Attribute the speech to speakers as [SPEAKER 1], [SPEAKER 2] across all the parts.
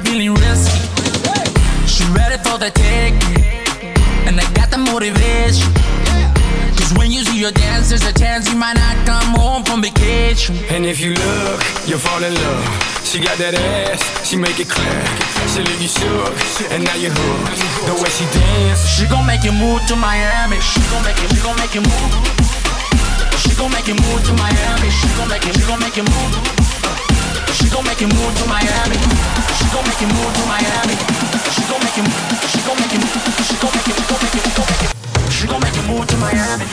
[SPEAKER 1] Me feeling
[SPEAKER 2] risky. She ready for the take, and I got the motivation. Cause when you see her dance, there's a chance you might not come home from vacation.
[SPEAKER 3] And if you look, you'll fall in love. She got that ass, she make it clap. She leave you shook, and now you're hooked. The way she dance,
[SPEAKER 2] She gon' make you move to Miami. She gon' make you, she gon' make you move. She gon' make you move to Miami. She gon' make you, she gon' make you move. She gon' make you move to Miami. She gon' make you move to Miami. She gon' make you, she gon' make you, she gon' make you, she gon' make you, she gon' make you. Move to Miami.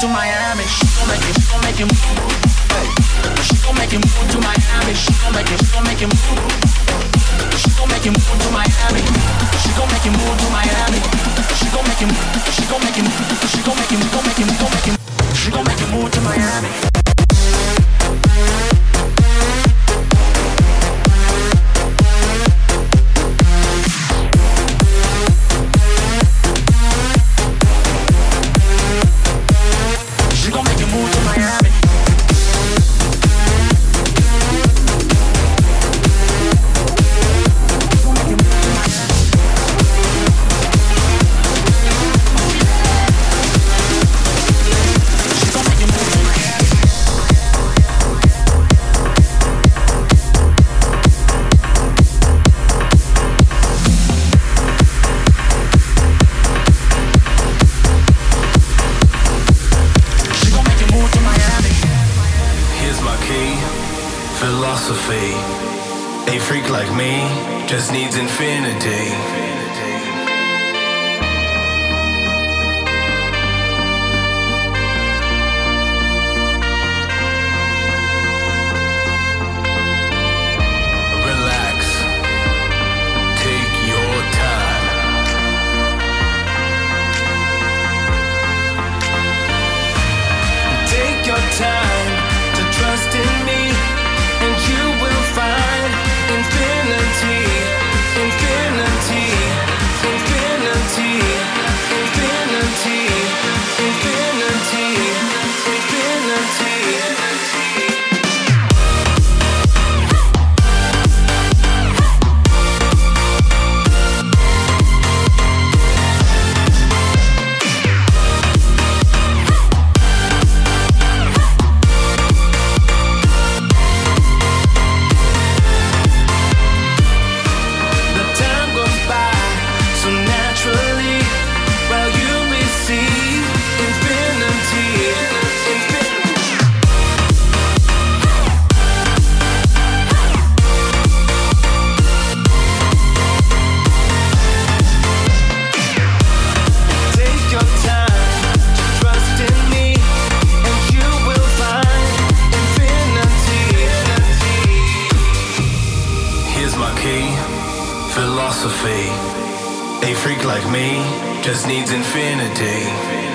[SPEAKER 2] To Miami. She gon' make
[SPEAKER 3] she
[SPEAKER 2] gon' make move.
[SPEAKER 4] Freak like me just needs infinity.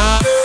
[SPEAKER 4] Like